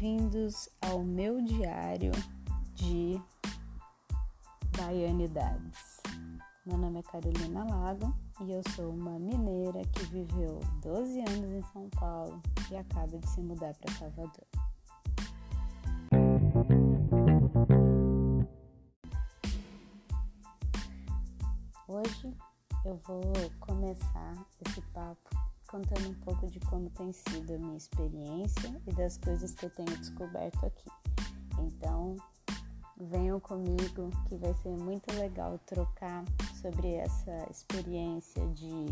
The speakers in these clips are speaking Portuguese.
Bem-vindos ao meu diário de baianidades. Meu nome é Carolina Lago e eu sou uma mineira que viveu 12 anos em São Paulo e acaba de se mudar para Salvador. Hoje eu vou começar esse papo contando um pouco de como tem sido a minha experiência e das coisas que eu tenho descoberto aqui. Então, venham comigo que vai ser muito legal trocar sobre essa experiência de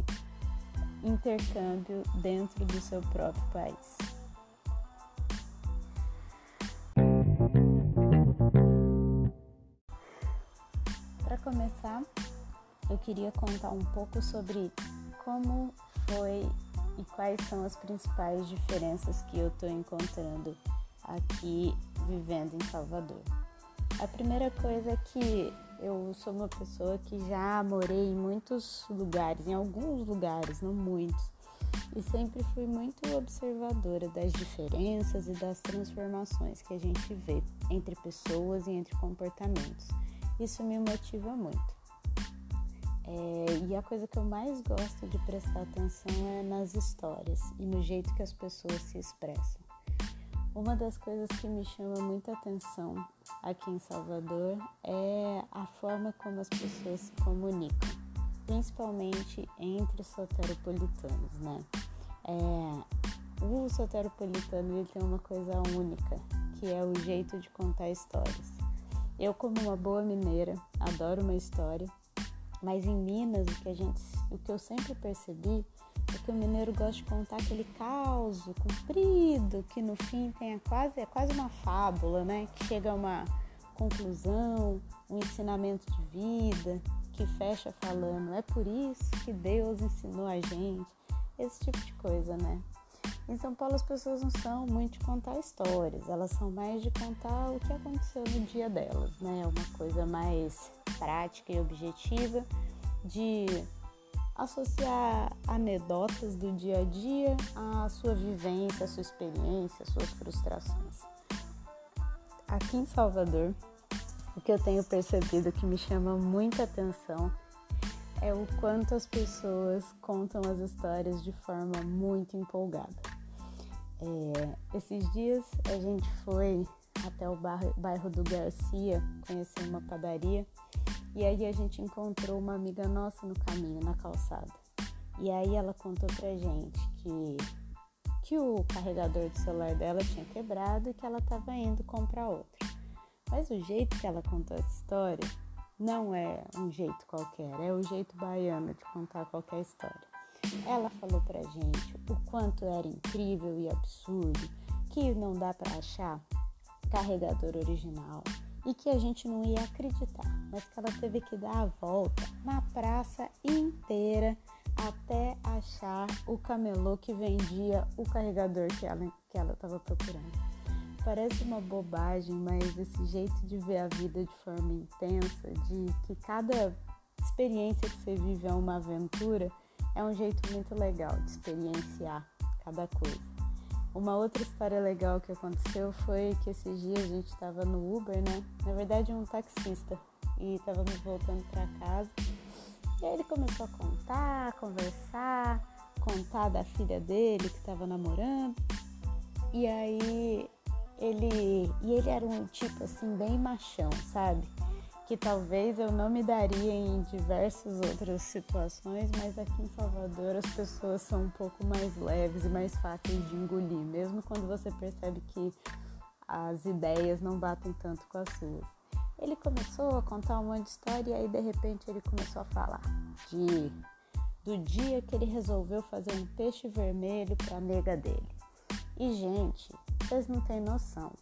intercâmbio dentro do seu próprio país. Para começar, eu queria contar um pouco sobre como foi e quais são as principais diferenças que eu estou encontrando aqui vivendo em Salvador. A primeira coisa é que eu sou uma pessoa que já morei em muitos lugares, em alguns lugares, não muitos, e sempre fui muito observadora das diferenças e das transformações que a gente vê entre pessoas e entre comportamentos. Isso me motiva muito. É, e a coisa que eu mais gosto de prestar atenção é nas histórias e no jeito que as pessoas se expressam. Uma das coisas que me chama muita atenção aqui em Salvador é a forma como as pessoas se comunicam, principalmente entre soteropolitanos, né? É, o soteropolitano ele tem uma coisa única, que é o jeito de contar histórias. Eu, como uma boa mineira, adoro uma história mas em Minas, o que a gente, o que eu sempre percebi é que o mineiro gosta de contar aquele caos comprido, que no fim tem quase, é quase uma fábula, né? Que chega a uma conclusão, um ensinamento de vida, que fecha falando, é por isso que Deus ensinou a gente, esse tipo de coisa, né? Em São Paulo as pessoas não são muito de contar histórias, elas são mais de contar o que aconteceu no dia delas, né? É uma coisa mais prática e objetiva de associar anedotas do dia a dia à sua vivência, à sua experiência, às suas frustrações. Aqui em Salvador, o que eu tenho percebido que me chama muita atenção é o quanto as pessoas contam as histórias de forma muito empolgada. É, esses dias a gente foi até o bairro do Garcia conhecer uma padaria e aí a gente encontrou uma amiga nossa no caminho, na calçada. E aí ela contou pra gente que, que o carregador do celular dela tinha quebrado e que ela estava indo comprar outro. Mas o jeito que ela contou essa história não é um jeito qualquer, é o jeito baiano de contar qualquer história. Ela falou pra gente o quanto era incrível e absurdo, que não dá para achar carregador original e que a gente não ia acreditar, mas que ela teve que dar a volta na praça inteira até achar o camelô que vendia o carregador que ela que ela estava procurando. Parece uma bobagem, mas esse jeito de ver a vida de forma intensa, de que cada experiência que você vive é uma aventura, é um jeito muito legal de experienciar cada coisa. Uma outra história legal que aconteceu foi que esses dias a gente estava no Uber, né? Na verdade, um taxista e estávamos voltando para casa. E aí ele começou a contar, conversar, contar da filha dele que estava namorando. E aí ele e ele era um tipo assim bem machão, sabe? Que talvez eu não me daria em diversas outras situações, mas aqui em Salvador as pessoas são um pouco mais leves e mais fáceis de engolir, mesmo quando você percebe que as ideias não batem tanto com as suas. Ele começou a contar um monte de história e aí de repente ele começou a falar de do dia que ele resolveu fazer um peixe vermelho para a nega dele. E gente, vocês não têm noção.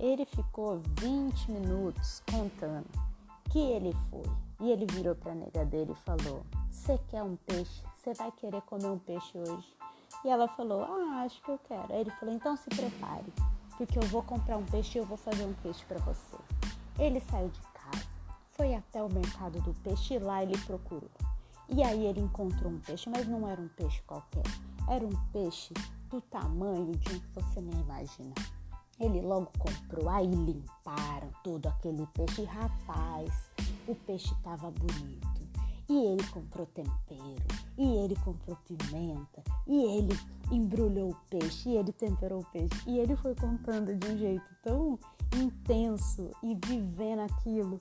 Ele ficou 20 minutos contando que ele foi. E ele virou para a nega dele e falou: Você quer um peixe? Você vai querer comer um peixe hoje? E ela falou: Ah, acho que eu quero. Aí ele falou: Então se prepare, porque eu vou comprar um peixe e eu vou fazer um peixe para você. Ele saiu de casa, foi até o mercado do peixe e lá ele procurou. E aí ele encontrou um peixe, mas não era um peixe qualquer. Era um peixe do tamanho de um que você nem imagina. Ele logo comprou, aí limparam todo aquele peixe. Rapaz, o peixe tava bonito. E ele comprou tempero, e ele comprou pimenta, e ele embrulhou o peixe, e ele temperou o peixe. E ele foi contando de um jeito tão intenso e vivendo aquilo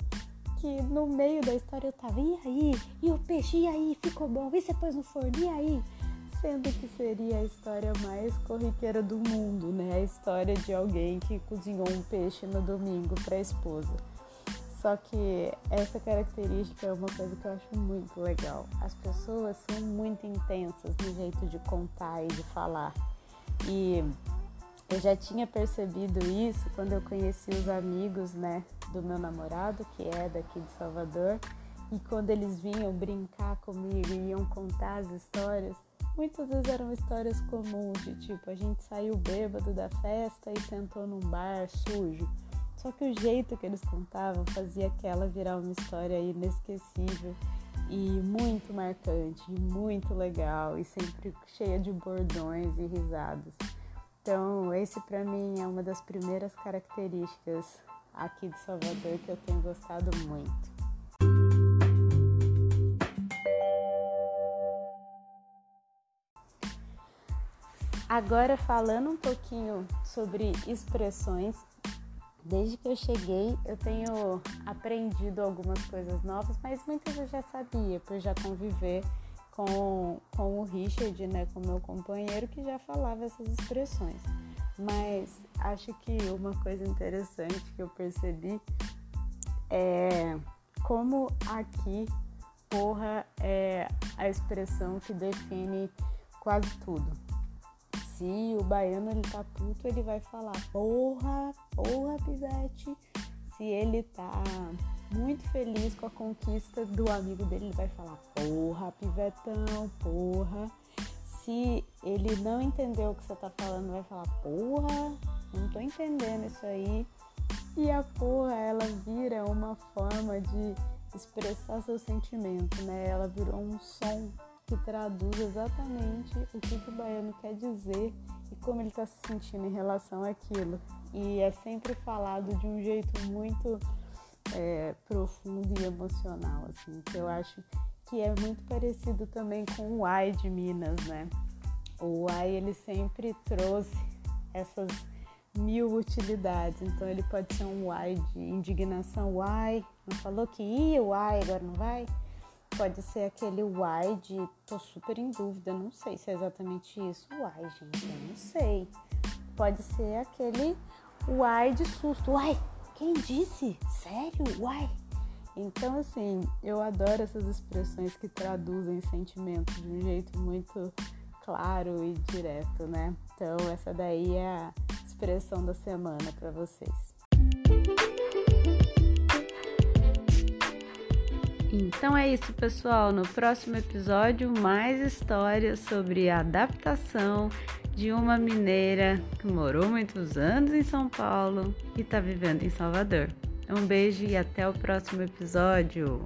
que no meio da história eu tava, e aí? E o peixe, e aí? Ficou bom? E você pôs no forno, e aí? Sendo que seria a história mais corriqueira do mundo, né? A história de alguém que cozinhou um peixe no domingo para a esposa. Só que essa característica é uma coisa que eu acho muito legal. As pessoas são muito intensas no jeito de contar e de falar. E eu já tinha percebido isso quando eu conheci os amigos, né, do meu namorado, que é daqui de Salvador, e quando eles vinham brincar comigo e iam contar as histórias, muitas vezes eram histórias comuns, de tipo, a gente saiu bêbado da festa e sentou num bar sujo. Só que o jeito que eles contavam fazia aquela virar uma história inesquecível e muito marcante, muito legal e sempre cheia de bordões e risadas. Então, esse para mim é uma das primeiras características aqui de Salvador que eu tenho gostado muito. Agora falando um pouquinho sobre expressões, Desde que eu cheguei, eu tenho aprendido algumas coisas novas, mas muitas eu já sabia, por já conviver com, com o Richard, né, com meu companheiro, que já falava essas expressões. Mas acho que uma coisa interessante que eu percebi é como aqui porra é a expressão que define quase tudo se o baiano ele tá puto, ele vai falar porra, porra, pivete. Se ele tá muito feliz com a conquista do amigo dele, ele vai falar porra, pivetão, porra. Se ele não entendeu o que você tá falando, vai falar porra, não tô entendendo isso aí. E a porra, ela vira uma forma de expressar seu sentimento, né? Ela virou um som que traduz exatamente o que, o baiano quer dizer e como ele está se sentindo em relação àquilo. E é sempre falado de um jeito muito é, profundo e emocional, assim, que eu acho que é muito parecido também com o Uai de Minas, né? O Uai, ele sempre trouxe essas mil utilidades. Então ele pode ser um Uai de indignação, Uai, não falou que ia, Uai, agora não vai? Pode ser aquele why de tô super em dúvida, não sei se é exatamente isso. Why, gente, eu não sei. Pode ser aquele why de susto. Why? Quem disse? Sério? Why? Então, assim, eu adoro essas expressões que traduzem sentimentos de um jeito muito claro e direto, né? Então, essa daí é a expressão da semana para vocês. Então é isso, pessoal. No próximo episódio, mais histórias sobre a adaptação de uma mineira que morou muitos anos em São Paulo e está vivendo em Salvador. Um beijo e até o próximo episódio.